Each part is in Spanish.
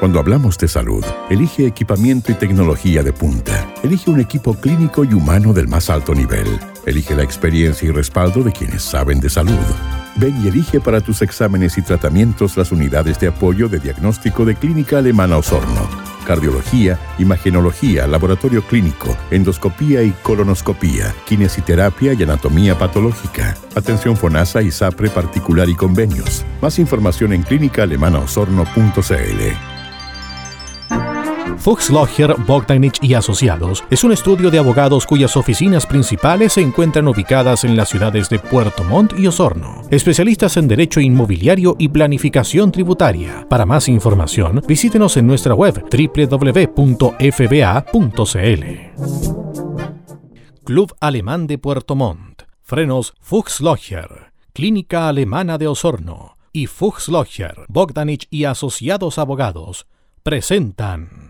Cuando hablamos de salud, elige equipamiento y tecnología de punta. Elige un equipo clínico y humano del más alto nivel. Elige la experiencia y respaldo de quienes saben de salud. Ven y elige para tus exámenes y tratamientos las unidades de apoyo de diagnóstico de Clínica Alemana Osorno. Cardiología, imagenología, laboratorio clínico, endoscopía y colonoscopía, kinesiterapia y anatomía patológica, atención FONASA y SAPRE particular y convenios. Más información en clínicaalemanaosorno.cl. Fuchs Logger, Bogdanich y Asociados es un estudio de abogados cuyas oficinas principales se encuentran ubicadas en las ciudades de Puerto Montt y Osorno. Especialistas en derecho inmobiliario y planificación tributaria. Para más información, visítenos en nuestra web www.fba.cl. Club Alemán de Puerto Montt. Frenos Fuchs Logger. Clínica Alemana de Osorno y Fuchs Logger, Bogdanich y Asociados Abogados presentan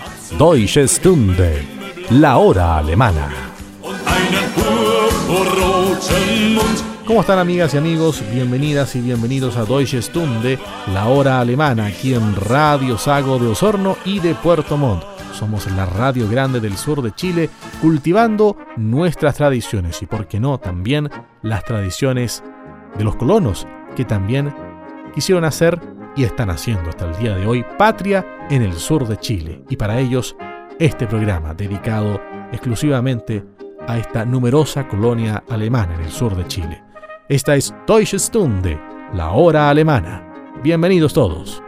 Deutsche Stunde, la hora alemana. ¿Cómo están amigas y amigos? Bienvenidas y bienvenidos a Deutsche Stunde, la hora alemana, aquí en Radio Sago de Osorno y de Puerto Montt. Somos la radio grande del sur de Chile, cultivando nuestras tradiciones y, por qué no, también las tradiciones de los colonos, que también quisieron hacer y están haciendo hasta el día de hoy patria en el sur de Chile. Y para ellos, este programa dedicado exclusivamente a esta numerosa colonia alemana en el sur de Chile. Esta es Deutsche Stunde, la hora alemana. Bienvenidos todos.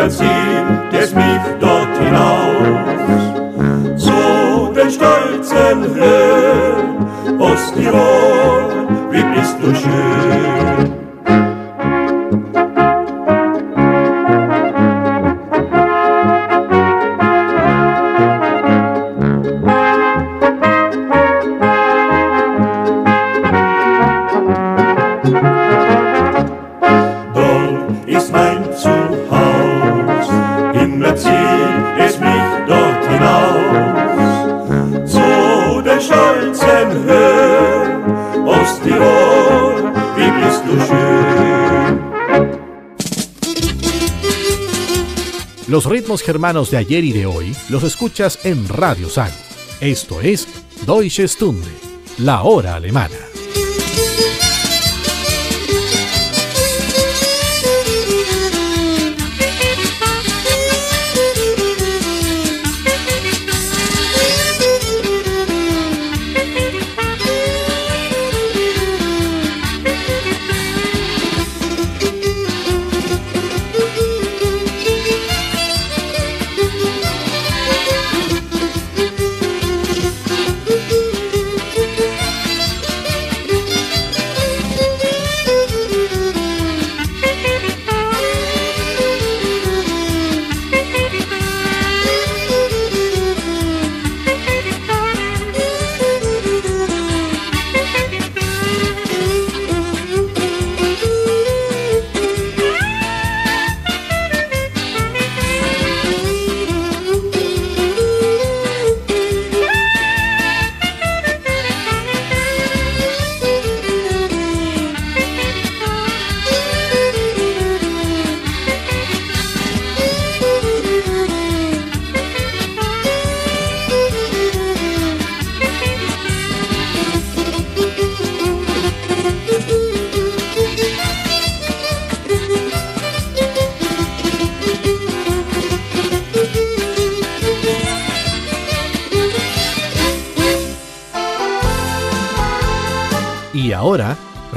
Es mich dort hinaus zu den stolzen Höhen Osttirol, wie bist du schön. Ritmos germanos de ayer y de hoy los escuchas en Radio Sago. Esto es Deutsche Stunde, la hora alemana.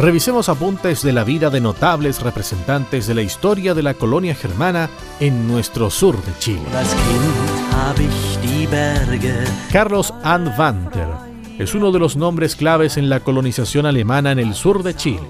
Revisemos apuntes de la vida de notables representantes de la historia de la colonia germana en nuestro sur de Chile. Carlos Anwanter es uno de los nombres claves en la colonización alemana en el sur de Chile.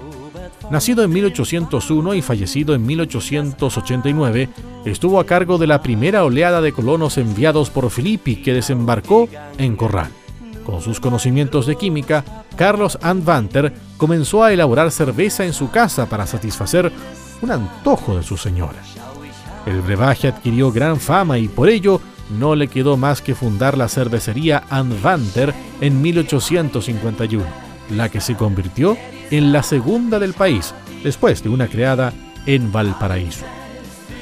Nacido en 1801 y fallecido en 1889, estuvo a cargo de la primera oleada de colonos enviados por Filippi que desembarcó en Corral. Con sus conocimientos de química, Carlos Anwanter comenzó a elaborar cerveza en su casa para satisfacer un antojo de su señora. El brebaje adquirió gran fama y por ello no le quedó más que fundar la cervecería Anwanter en 1851, la que se convirtió en la segunda del país, después de una creada en Valparaíso.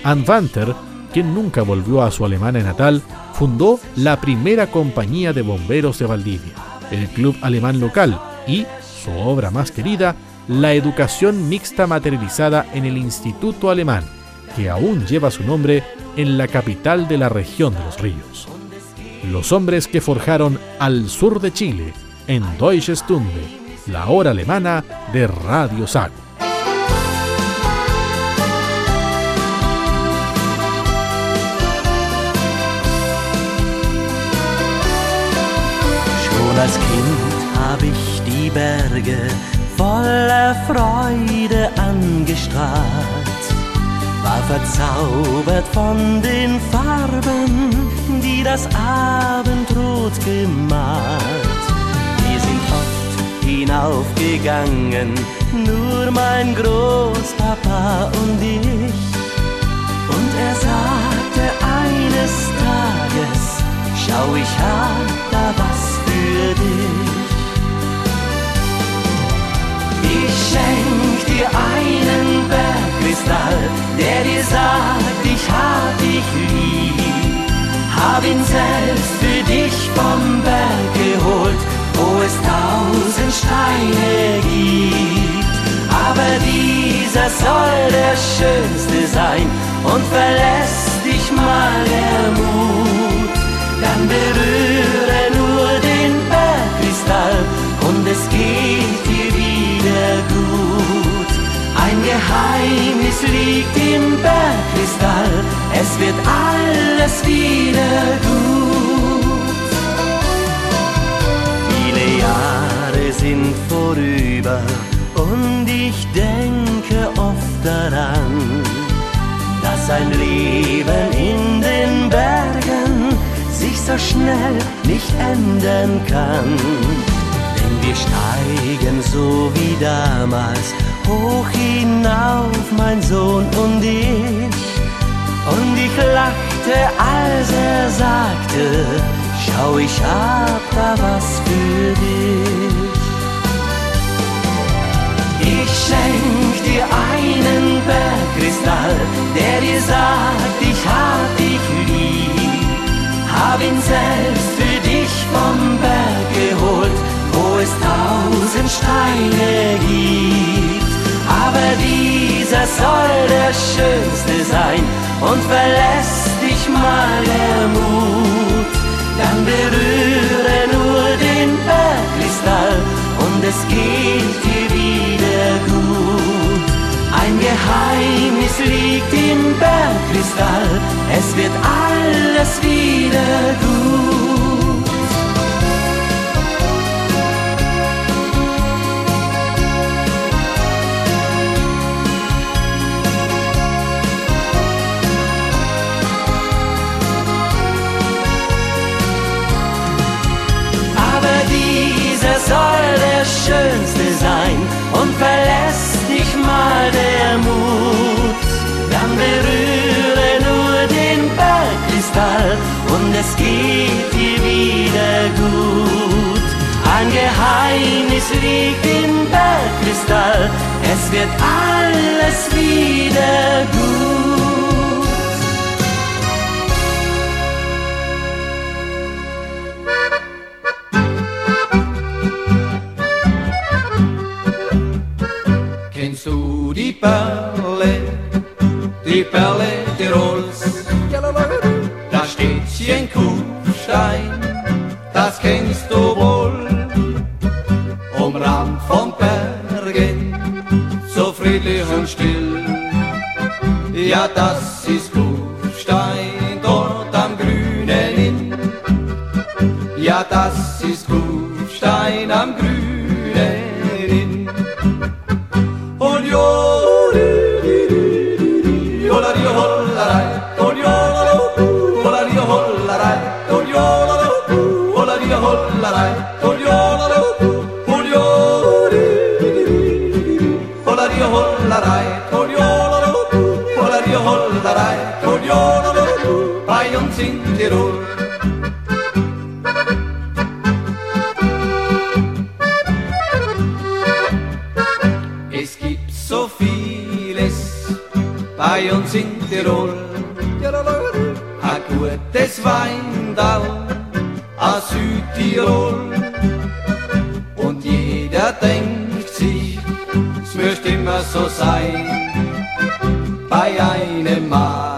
Anwanter, quien nunca volvió a su Alemania natal, fundó la primera compañía de bomberos de Valdivia, el club alemán local, y su obra más querida, la educación mixta materializada en el Instituto Alemán, que aún lleva su nombre en la capital de la región de los ríos. Los hombres que forjaron al sur de Chile, en Deutsche Stunde, la hora alemana de Radio Sago. Die Berge voller Freude angestrahlt, war verzaubert von den Farben, die das Abendrot gemalt. Wir sind oft hinaufgegangen, nur mein Großpapa und ich. Und er sagte eines Tages, schau ich hab da was schenk dir einen Bergkristall, der dir sagt, ich hab dich lieb. Hab ihn selbst für dich vom Berg geholt, wo es tausend Steine gibt. Aber dieser soll der schönste sein und verlässt dich mal der Mut. Dann berühre nur den Bergkristall und es geht dir. Ein Geheimnis liegt im Bergkristall es wird alles wieder gut. Viele Jahre sind vorüber und ich denke oft daran, dass ein Leben in den Bergen sich so schnell nicht ändern kann. Denn wir steigen so wie damals hoch hinauf, mein Sohn und ich. Und ich lachte, als er sagte, schau, ich hab da was für dich. Ich schenk dir einen Bergkristall, der dir sagt, ich hab dich lieb. Hab ihn selbst für dich vom Berg geholt, wo es tausend Steine gibt. Aber dieser soll der schönste sein und verlässt dich mal der Mut. Dann berühre nur den Bergkristall und es geht dir wieder gut. Ein Geheimnis liegt im Bergkristall, es wird alles wieder gut. Mal der Mut. Dann berühre nur den Bergkristall und es geht dir wieder gut. Ein Geheimnis liegt im Bergkristall, es wird alles wieder gut. Yata und jo, bei uns in Tirol. Es gibt so vieles bei uns in Tirol. Ein gutes Weindal aus Südtirol. Und jeder denkt sich, es möchte immer so sein. Bei einem Madal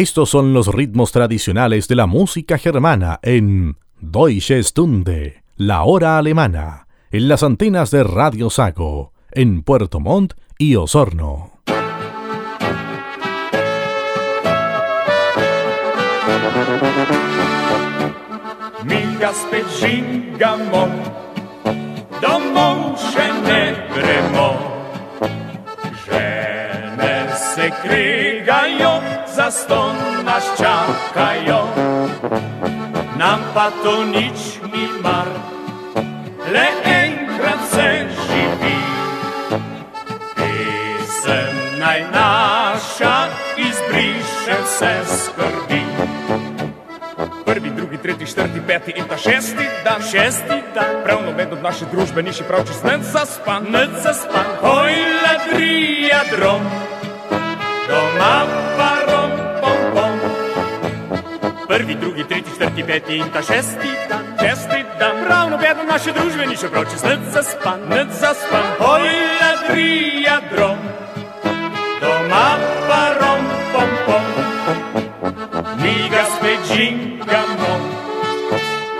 Estos son los ritmos tradicionales de la música germana en Deutsche Stunde, la hora alemana, en las antenas de Radio Sago, en Puerto Montt y Osorno. Se krigajo, za ston nas čakajo. Nam pa to nič ni mar, le enkrat se živi. Pisem naj naša izbriše vse skrbi. Prvi, drugi, tretji, četrti, peti in ta šesti dan, šesti dan. Prav noben od naše družbe ni še prav čist nec zaspan, nec zaspan. Oj, ladrija drom, doma pa rom, pom, pom. Prvi, drugi, tretji, četrti, peti in ta šesti dan, šesti dan. Prav noben od naše družbe ni še prav čist nec zaspan, nec zaspan. Oj, ladrija drom, doma pa rom, pom, pom. Mi ga spet žingamo,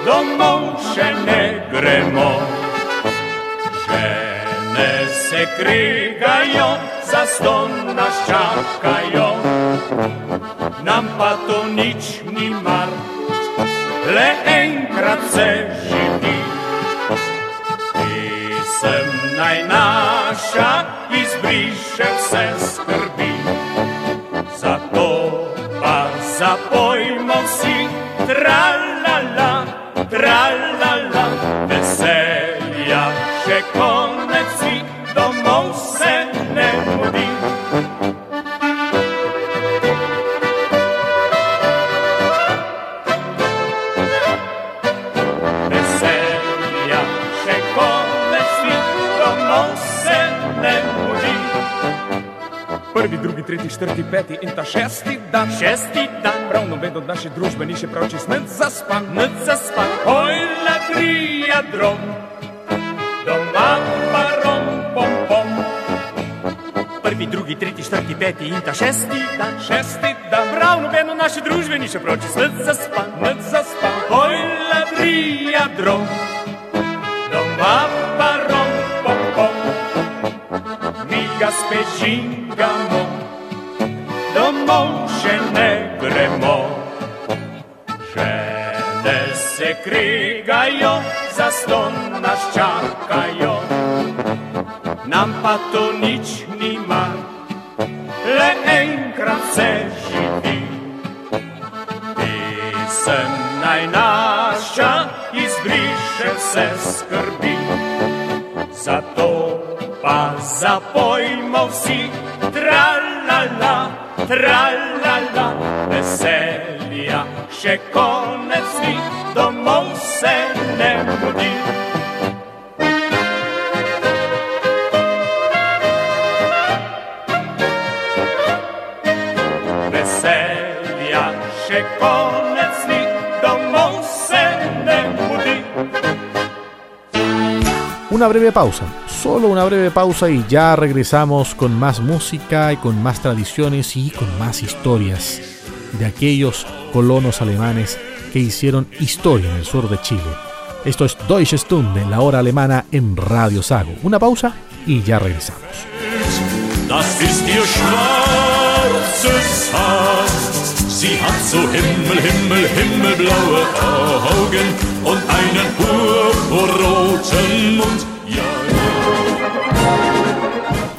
domov še ne gremo. Žene se krigajo, za ston nas čakajo. Nam pa to nič ni mar, le enkrat se živi. Pisem naj naša izbriše vse skrbi. Zato pa zapojmo vsi, tralala, tralala, veselja še konec Prvi, drugi, tretji, četrti, peti in ta šesti dan, šesti dan. Prav noben od naše družbe ni še prav čist nec zaspan, nec zaspan. Oj, ladrija drom, doma pa rom, pom, pom. Prvi, drugi, tretji, četrti, peti in ta šesti dan, šesti dan. Prav noben od naše družbe ni še prav čist nec zaspan, nec zaspan. Oj, ladrija drom, doma ga spet žingamo, domov še ne gremo. Žene se krigajo, za ston nas čakajo. Nam pa to nič ni mar, le enkrat se živi. Pisem naj naša izbriše vse skrbi. Zato pa zapojmo vsi, tralala, tralala, še konec ni, domov se ne mudi. Veselja še konec ni, domov se ne mudi. Una breve pausa, solo una breve pausa y ya regresamos con más música y con más tradiciones y con más historias de aquellos colonos alemanes que hicieron historia en el sur de Chile. Esto es Deutsche Stunde, la hora alemana en Radio Sago. Una pausa y ya regresamos.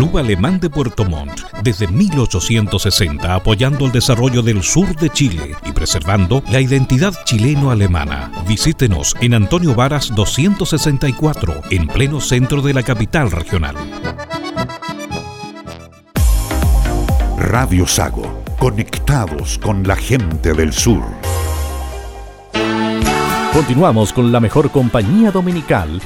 Club Alemán de Puerto Montt, desde 1860 apoyando el desarrollo del sur de Chile y preservando la identidad chileno-alemana. Visítenos en Antonio Varas 264, en pleno centro de la capital regional. Radio Sago, conectados con la gente del sur. Continuamos con la mejor compañía dominical.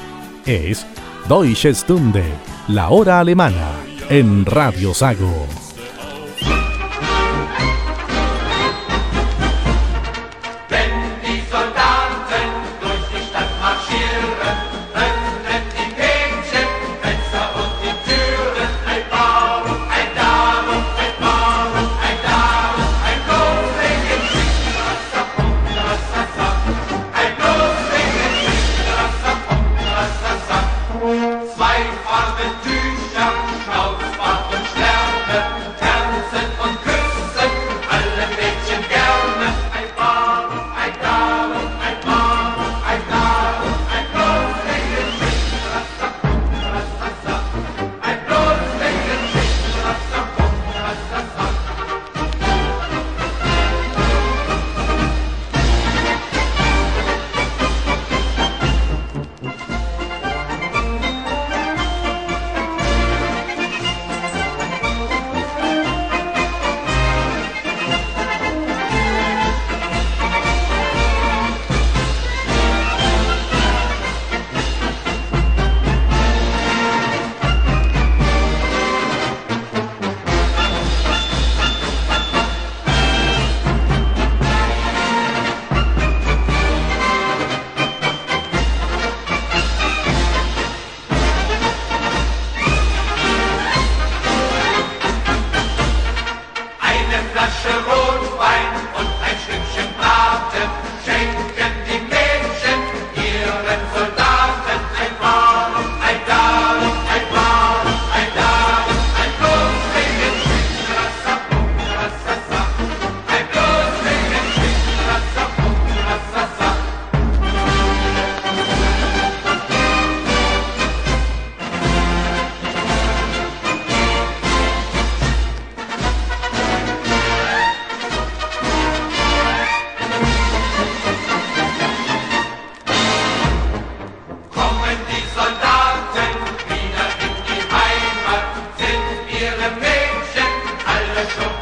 Es Deutsche Stunde, la hora alemana, en Radio Sago. special.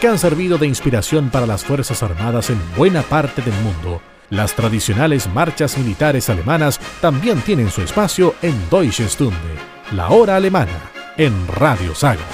Porque han servido de inspiración para las Fuerzas Armadas en buena parte del mundo. Las tradicionales marchas militares alemanas también tienen su espacio en Deutsche Stunde, la hora alemana, en Radio Saga.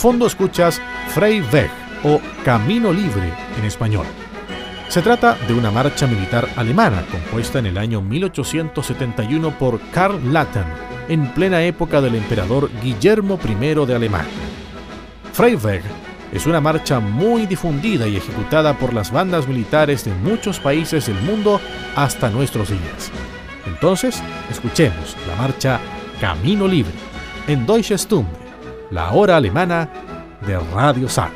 fondo escuchas Freiweg o Camino Libre en español. Se trata de una marcha militar alemana compuesta en el año 1871 por Karl Latten, en plena época del emperador Guillermo I de Alemania. Freiweg es una marcha muy difundida y ejecutada por las bandas militares de muchos países del mundo hasta nuestros días. Entonces, escuchemos la marcha Camino Libre en Deutsche Stunde la hora alemana de Radio San.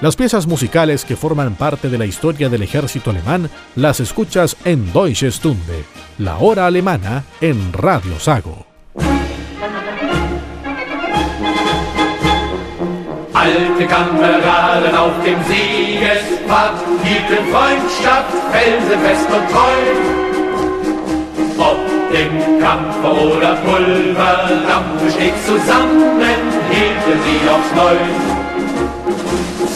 Las piezas musicales que forman parte de la historia del ejército alemán las escuchas en Deutsche Stunde, la hora alemana en Radio Sago. Alte Kameraden auf dem Siegespfad hielten Freundschaft felsenfest und treu. Ob im Kampf oder Pulverdampf stets zusammen hielten sie aufs Neue.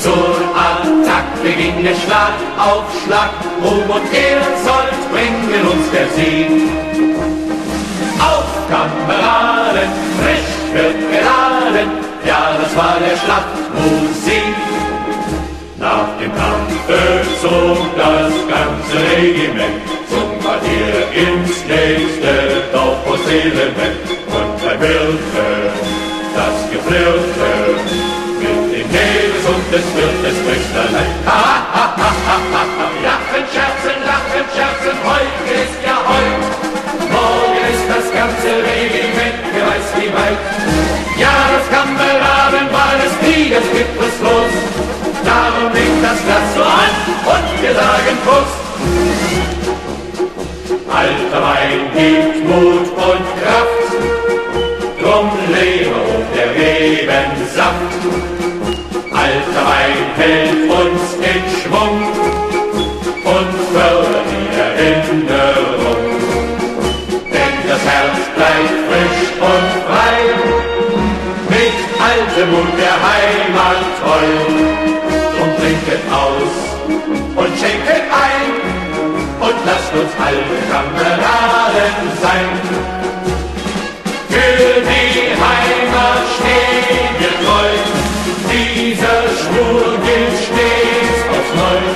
Zur Attacke ging der Schlag auf Schlag, Ruhm und Ehrzold bringen uns der Sieg. Auf Kameraden, frisch wird geladen, ja, das war der Schlachtmusik. Nach dem Kampfe zog das ganze Regiment. Zum Quartier ins nächste Dorf und Seelenbett und beim Wirte das Geflirte Und des Wirtes Töchterlein. Ha, ha, ha, ha, ha, ha. Lachen, scherzen, lachen, scherzen, heute ist ja heut. Morgen ist das ganze Regiment gereist wie weit. Ja, das Kameraden war des Krieges los. Darum liegt das Glas so an und wir sagen Prost. Alter Wein gibt Mut und Kraft, drum lebe der Rebensaft hält uns in Schwung und fördert die Erinnerung. Denn das Herz bleibt frisch und frei, mit altem Mut der Heimat treu. Und trinket aus und schenket ein und lasst uns alte Kameraden sein. Schwur gilt stets aufs Neue.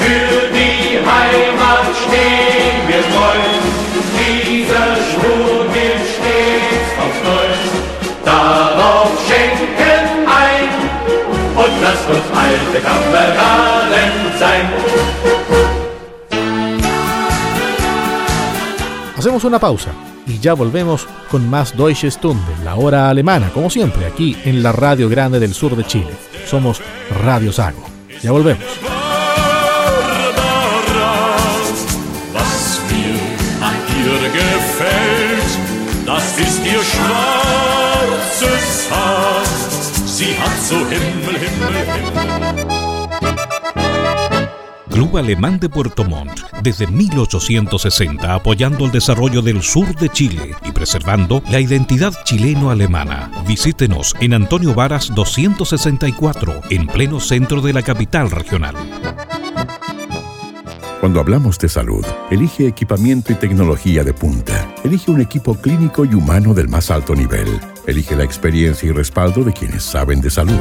Für die Heimat stehen wir treu. Dieser Schwur gilt stets aufs Neue. Darauf schenken ein und lasst uns alte Kameraden sein. Hacemos una pausa y ya volvemos con más Deutsche Stunde, la hora alemana, como siempre, aquí en la Radio Grande del Sur de Chile. Somos Radio Sago. Ya volvemos. Club Alemán de Puerto Montt, desde 1860 apoyando el desarrollo del sur de Chile y preservando la identidad chileno-alemana. Visítenos en Antonio Varas 264, en pleno centro de la capital regional. Cuando hablamos de salud, elige equipamiento y tecnología de punta. Elige un equipo clínico y humano del más alto nivel. Elige la experiencia y respaldo de quienes saben de salud.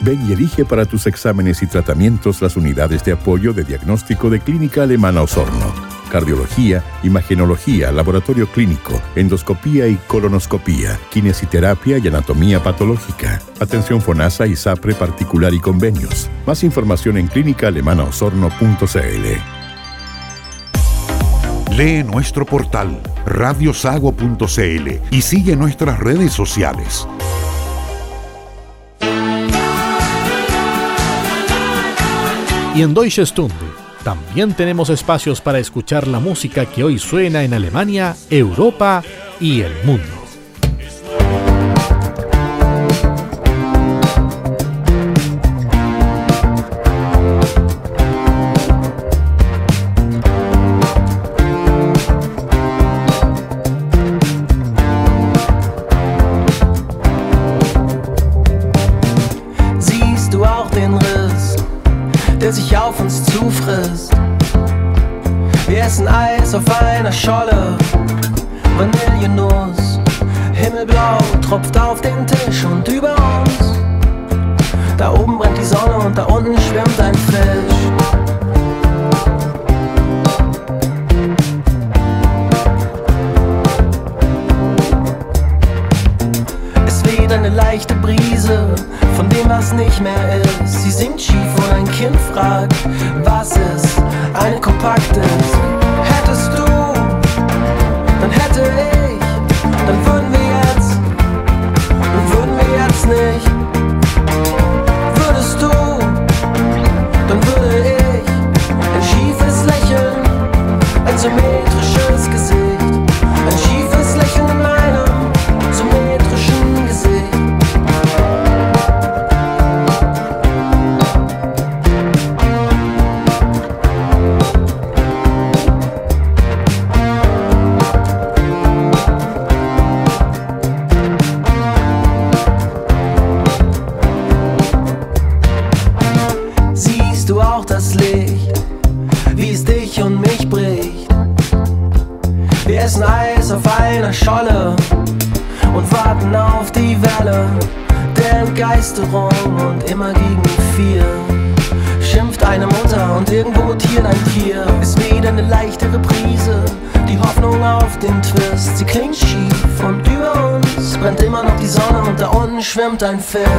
Ven y elige para tus exámenes y tratamientos las unidades de apoyo de diagnóstico de Clínica Alemana Osorno. Cardiología, imagenología, laboratorio clínico, endoscopía y colonoscopía, kinesiterapia y anatomía patológica. Atención FONASA y SAPRE particular y convenios. Más información en clínicaalemanaosorno.cl. Lee nuestro portal radiosago.cl y sigue nuestras redes sociales. Y en Deutsche Stunde también tenemos espacios para escuchar la música que hoy suena en Alemania, Europa y el mundo. Scholle. Vanillenuss, himmelblau, tropft auf dein Film.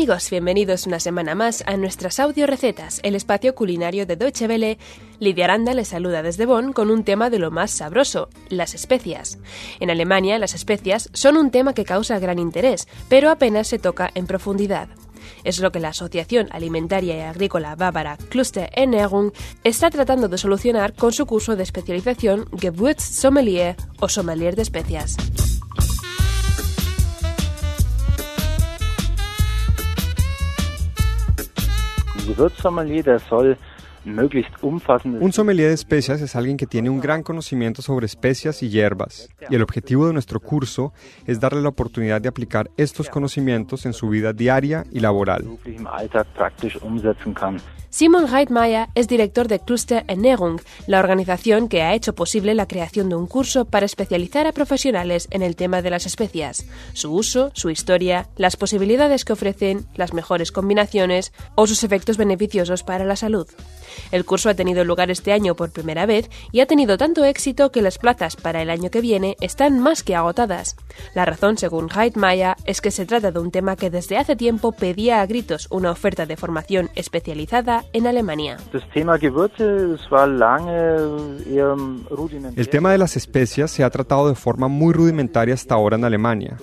Amigos, bienvenidos una semana más a nuestras audio recetas, el espacio culinario de Deutsche Welle. Lidia Aranda les saluda desde Bonn con un tema de lo más sabroso, las especias. En Alemania las especias son un tema que causa gran interés, pero apenas se toca en profundidad. Es lo que la Asociación Alimentaria y Agrícola Bávara Cluster Ernährung está tratando de solucionar con su curso de especialización Gewürzsommelier o sommelier de especias. Gewürzsommelier, der soll Un sommelier de especias es alguien que tiene un gran conocimiento sobre especias y hierbas, y el objetivo de nuestro curso es darle la oportunidad de aplicar estos conocimientos en su vida diaria y laboral. Simon Reitmeier es director de Cluster Ernährung, la organización que ha hecho posible la creación de un curso para especializar a profesionales en el tema de las especias, su uso, su historia, las posibilidades que ofrecen, las mejores combinaciones o sus efectos beneficiosos para la salud. El curso ha tenido lugar este año por primera vez y ha tenido tanto éxito que las plazas para el año que viene están más que agotadas. La razón, según Reitmeier, es que se trata de un tema que desde hace tiempo pedía a gritos una oferta de formación especializada en Alemania. Rudimentär. El tema de las especias se ha tratado de forma muy rudimentaria hasta ahora en Alemania.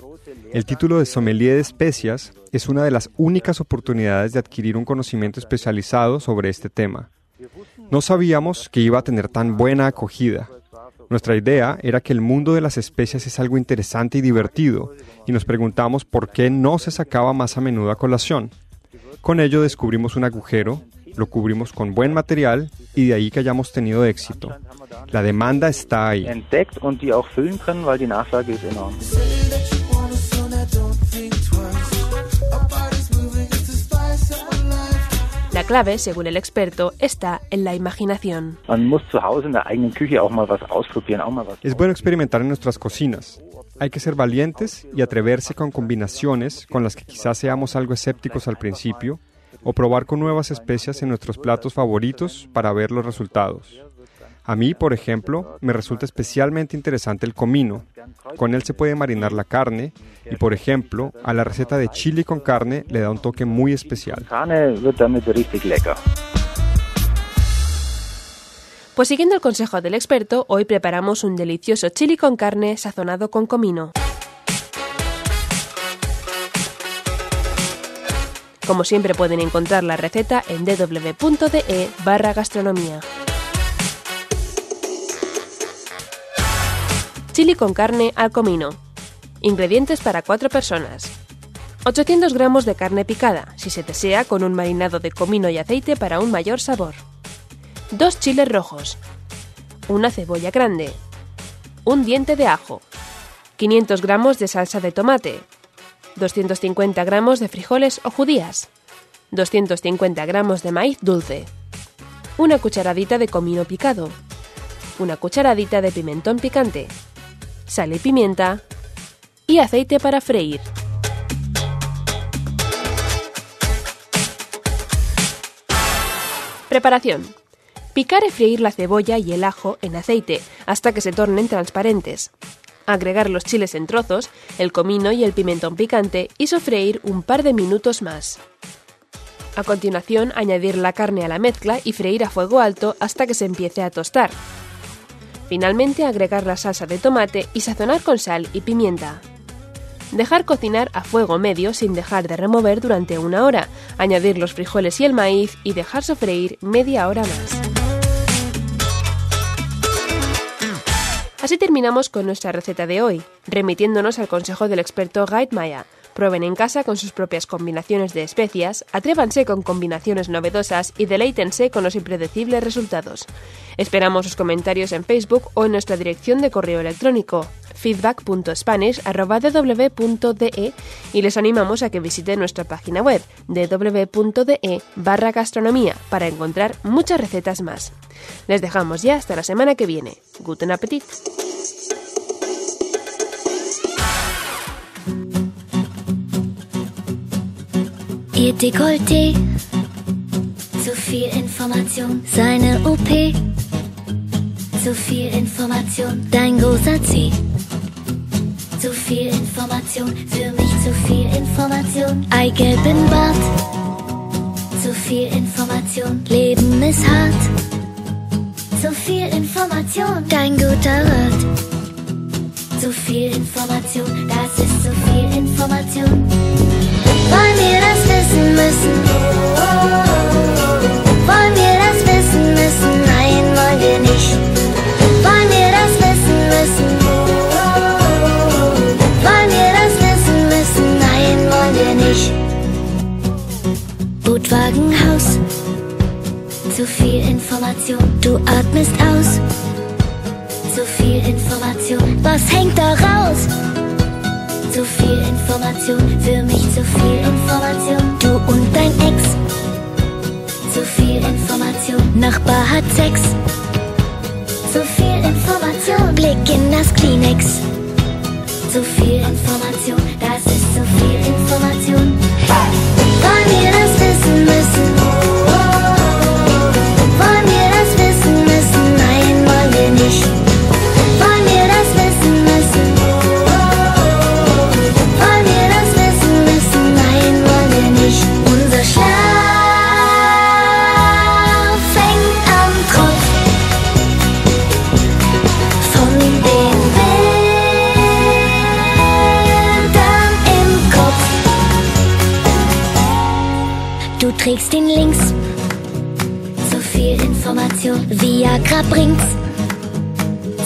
El título de sommelier de especias es una de las únicas oportunidades de adquirir un conocimiento especializado sobre este tema. No sabíamos que iba a tener tan buena acogida. Nuestra idea era que el mundo de las especias es algo interesante y divertido, y nos preguntamos por qué no se sacaba más a menudo a colación. Con ello descubrimos un agujero, lo cubrimos con buen material y de ahí que hayamos tenido éxito. La demanda está ahí. Clave, según el experto, está en la imaginación. Es bueno experimentar en nuestras cocinas. Hay que ser valientes y atreverse con combinaciones con las que quizás seamos algo escépticos al principio, o probar con nuevas especias en nuestros platos favoritos para ver los resultados. A mí, por ejemplo, me resulta especialmente interesante el comino. Con él se puede marinar la carne y, por ejemplo, a la receta de chili con carne le da un toque muy especial. Pues siguiendo el consejo del experto, hoy preparamos un delicioso chili con carne sazonado con comino. Como siempre pueden encontrar la receta en www.de barra gastronomía. Chili con carne al comino. Ingredientes para 4 personas. 800 gramos de carne picada, si se desea, con un marinado de comino y aceite para un mayor sabor. 2 chiles rojos. Una cebolla grande. Un diente de ajo. 500 gramos de salsa de tomate. 250 gramos de frijoles o judías. 250 gramos de maíz dulce. Una cucharadita de comino picado. Una cucharadita de pimentón picante. Sal y pimienta. Y aceite para freír. Preparación. Picar y freír la cebolla y el ajo en aceite hasta que se tornen transparentes. Agregar los chiles en trozos, el comino y el pimentón picante y sofreír un par de minutos más. A continuación, añadir la carne a la mezcla y freír a fuego alto hasta que se empiece a tostar. Finalmente, agregar la salsa de tomate y sazonar con sal y pimienta. Dejar cocinar a fuego medio sin dejar de remover durante una hora, añadir los frijoles y el maíz y dejar sofreír media hora más. Así terminamos con nuestra receta de hoy, remitiéndonos al consejo del experto Guide Maya. Prueben en casa con sus propias combinaciones de especias, atrévanse con combinaciones novedosas y deleítense con los impredecibles resultados. Esperamos sus comentarios en Facebook o en nuestra dirección de correo electrónico feedback.spanish.ww.de y les animamos a que visiten nuestra página web www.de barra gastronomía para encontrar muchas recetas más. Les dejamos ya hasta la semana que viene. Guten Appetit! Ihr Dekolleté, zu viel Information, seine OP, zu viel Information, dein großer C. Zu viel Information, für mich zu viel Information. Eigelb im Bad, zu viel Information. Leben ist hart, zu viel Information. Dein guter Rat, zu viel Information, das ist zu viel Information. Wollen wir das wissen müssen? Nein, wollen wir nicht. Wollen wir das wissen müssen? Wollen wir das wissen müssen? Nein, wollen wir nicht. Bootwagenhaus, zu viel Information, du atmest aus. Zu viel Information, was hängt da raus? Zu viel Information, für mich zu viel Information. Du und dein Ex, zu viel Information. Nachbar hat Sex, zu viel Information. Blick in das Kleenex, zu viel Information. Das ist zu viel Information. Wollen wir das wissen müssen? Viagra bringt's.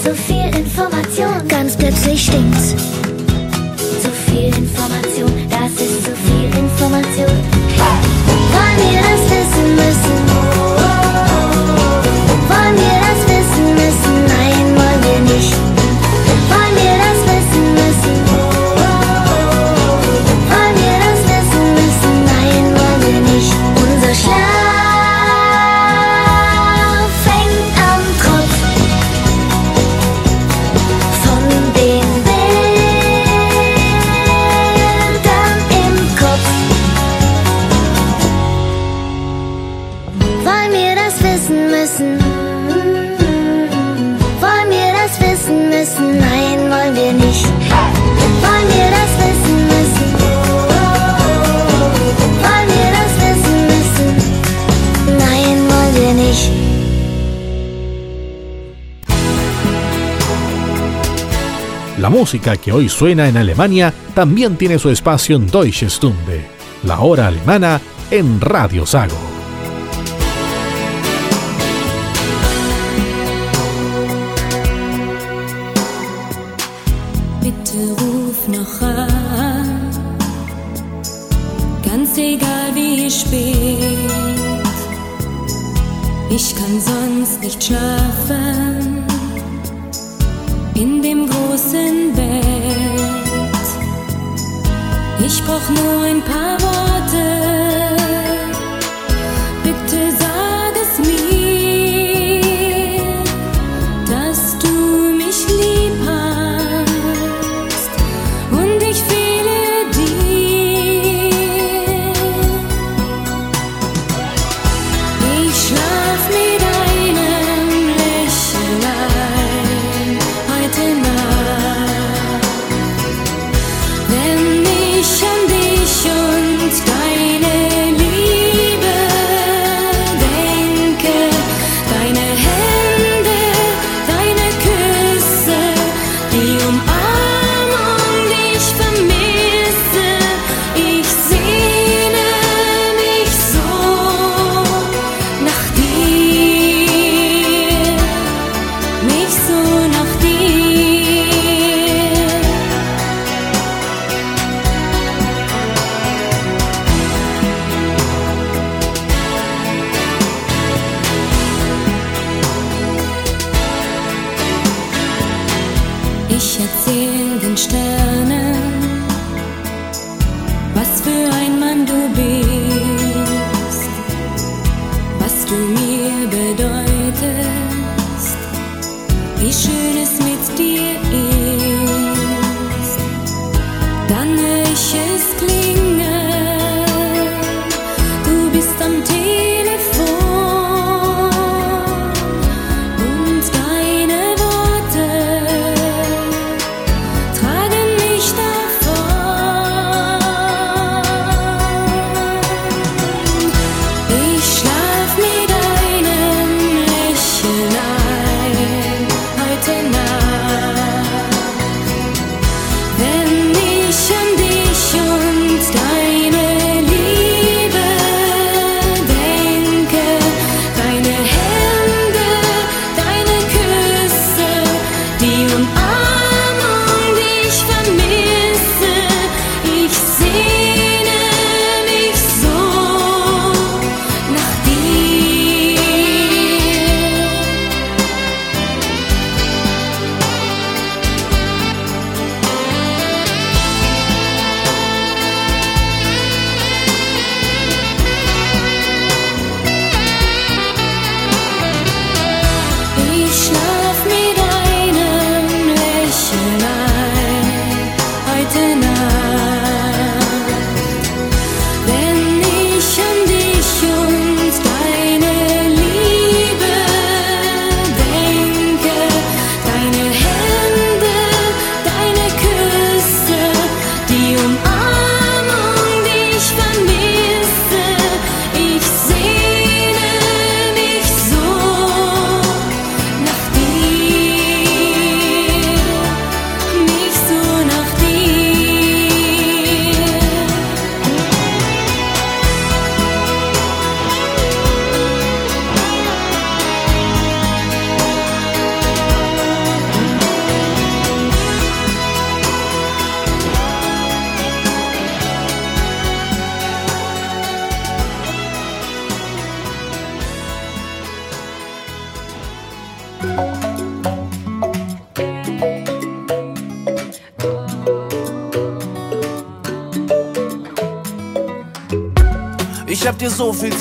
Zu viel Information. Ganz plötzlich stinkt's. música que hoy suena en Alemania también tiene su espacio en Deutsche Stunde, la hora alemana en Radio Sago.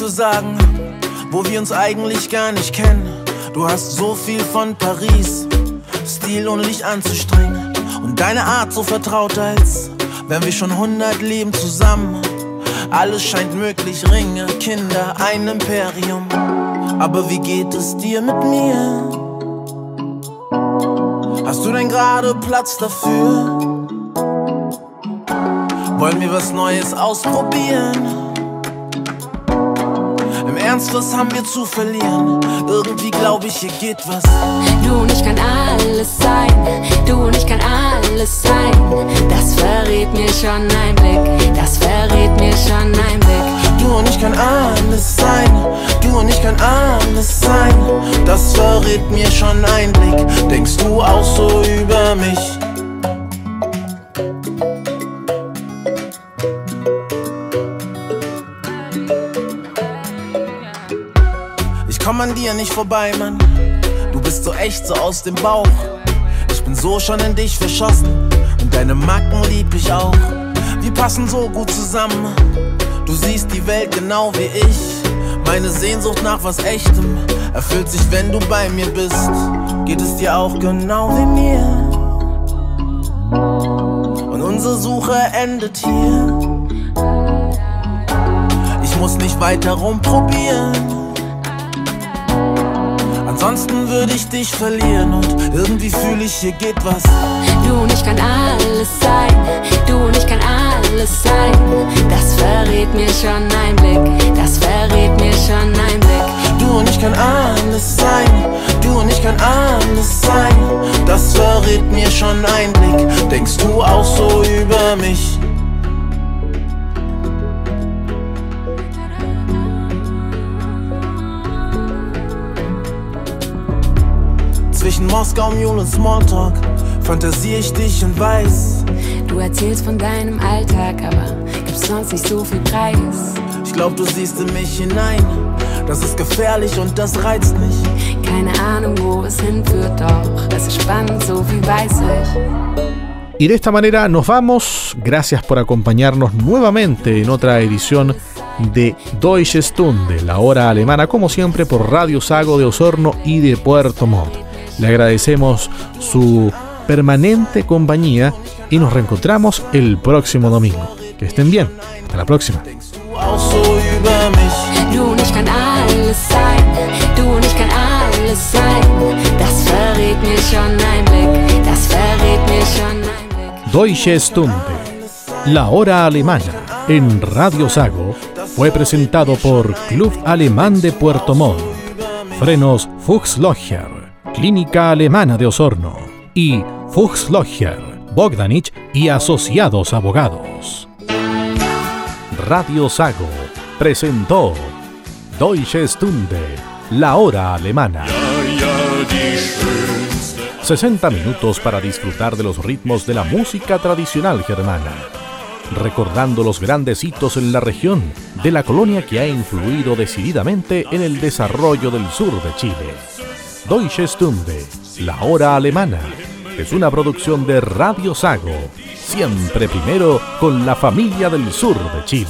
zu sagen, wo wir uns eigentlich gar nicht kennen. Du hast so viel von Paris, Stil und Licht anzustrengen. Und deine Art so vertraut, als wären wir schon hundert Leben zusammen. Alles scheint möglich, Ringe, Kinder, ein Imperium. Aber wie geht es dir mit mir? Hast du denn gerade Platz dafür? Wollen wir was Neues ausprobieren? Ernsteres haben wir zu verlieren. Irgendwie glaube ich, hier geht was. Du und ich kann alles sein. Du und ich kann alles sein. Das verrät mir schon ein Blick. Das verrät mir schon ein Blick. Du und ich kann alles sein. Du und ich kann alles sein. Das verrät mir schon ein Blick. Denkst du auch so über mich? Dir nicht vorbei, Mann. Du bist so echt, so aus dem Bauch. Ich bin so schon in dich verschossen. Und deine Macken lieb ich auch. Wir passen so gut zusammen. Du siehst die Welt genau wie ich. Meine Sehnsucht nach was Echtem erfüllt sich, wenn du bei mir bist. Geht es dir auch genau wie mir? Und unsere Suche endet hier. Ich muss nicht weiter rumprobieren. Ansonsten würde ich dich verlieren und irgendwie fühle ich, hier geht was. Du und ich kann alles sein, du und ich kann alles sein. Das verrät mir schon ein Blick, das verrät mir schon ein Blick. Du und ich kann alles sein, du und ich kann alles sein. Das verrät mir schon ein Blick. Denkst du auch so über mich? Zwischen Moskau, Mule und Smalltalk fantasiere ich dich und weiß. Du erzählst von deinem Alltag, aber gibst sonst nicht so viel Preis. Ich glaub, du siehst in mich hinein. Das ist gefährlich und das reizt mich. Keine Ahnung, wo es hinführt, doch es ist spannend, so viel weiß ich. Y de esta manera nos vamos. Gracias por acompañarnos nuevamente en otra edición de Deutsche Stunde, la hora alemana, como siempre por Radio Sago de Osorno y de Puerto Montt. Le agradecemos su permanente compañía y nos reencontramos el próximo domingo. Que estén bien. Hasta la próxima. Auch so über mich. Du und ich kann alles sein, du und ich kann alles sein. Das verrät mir schon ein Blick, das verrät mir schon ein Blick. Deutsche Stunde, la hora alemana, en Radio Sago, fue presentado por Club Alemán de Puerto Montt, Frenos Fuchslocher, Clínica Alemana de Osorno y Fuchslocher, Bogdanich y Asociados Abogados. Radio Sago presentó Deutsche Stunde, la hora alemana. 60 minutos para disfrutar de los ritmos de la música tradicional germana, recordando los grandes hitos en la región de la colonia que ha influido decididamente en el desarrollo del sur de Chile. Deutsche Stunde, la hora alemana, es una producción de Radio Sago, siempre primero con la familia del sur de Chile.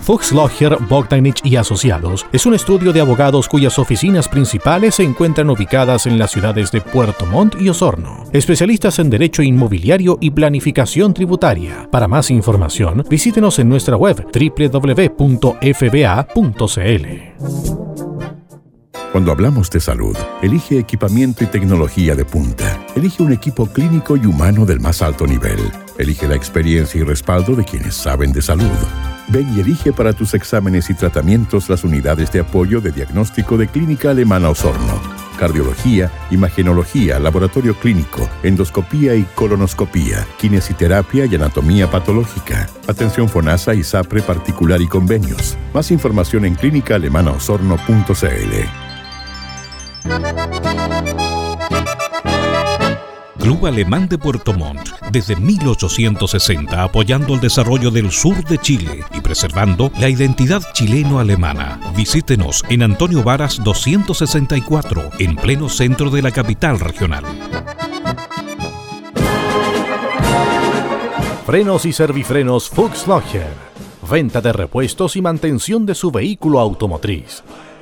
Fuchslocher, Bogdanich y Asociados es un estudio de abogados cuyas oficinas principales se encuentran ubicadas en las ciudades de Puerto Montt y Osorno. Especialistas en derecho inmobiliario y planificación tributaria. Para más información, visítenos en nuestra web www.fba.cl. Cuando hablamos de salud, elige equipamiento y tecnología de punta. Elige un equipo clínico y humano del más alto nivel. Elige la experiencia y respaldo de quienes saben de salud. Ven y elige para tus exámenes y tratamientos las unidades de apoyo de diagnóstico de Clínica Alemana Osorno. Cardiología, imagenología, laboratorio clínico, endoscopía y colonoscopía, kinesiterapia y anatomía patológica. Atención FONASA y SAPRE particular y convenios. Más información en clínicaalemanaosorno.cl. Club Alemán de Puerto Montt, desde 1860 apoyando el desarrollo del sur de Chile y preservando la identidad chileno-alemana. Visítenos en Antonio Varas 264, en pleno centro de la capital regional. Frenos y servifrenos Fuchslocher. Venta de repuestos y mantención de su vehículo automotriz.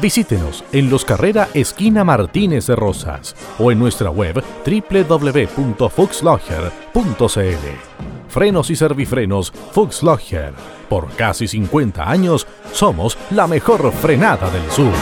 Visítenos en Los Carrera Esquina Martínez de Rosas o en nuestra web www.fuxlogger.cl. Frenos y servifrenos Fuxlogger. Por casi 50 años somos la mejor frenada del sur.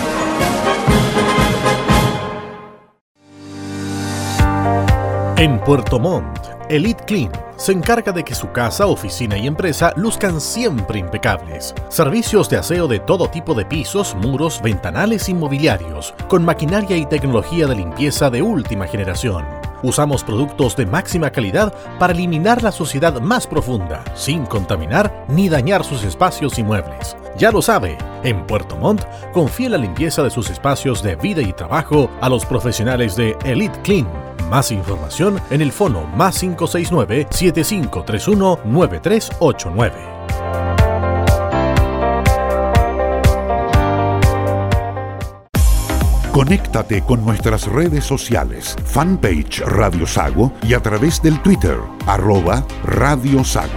En Puerto Montt, Elite Clean se encarga de que su casa, oficina y empresa luzcan siempre impecables. Servicios de aseo de todo tipo de pisos, muros, ventanales y mobiliarios, con maquinaria y tecnología de limpieza de última generación. Usamos productos de máxima calidad para eliminar la suciedad más profunda, sin contaminar ni dañar sus espacios y muebles. Ya lo sabe, en Puerto Montt confía la limpieza de sus espacios de vida y trabajo a los profesionales de Elite Clean. Más información en el fono más 569-7531-9389. Conéctate con nuestras redes sociales, fanpage Radio Sago y a través del Twitter, arroba Radio Sago.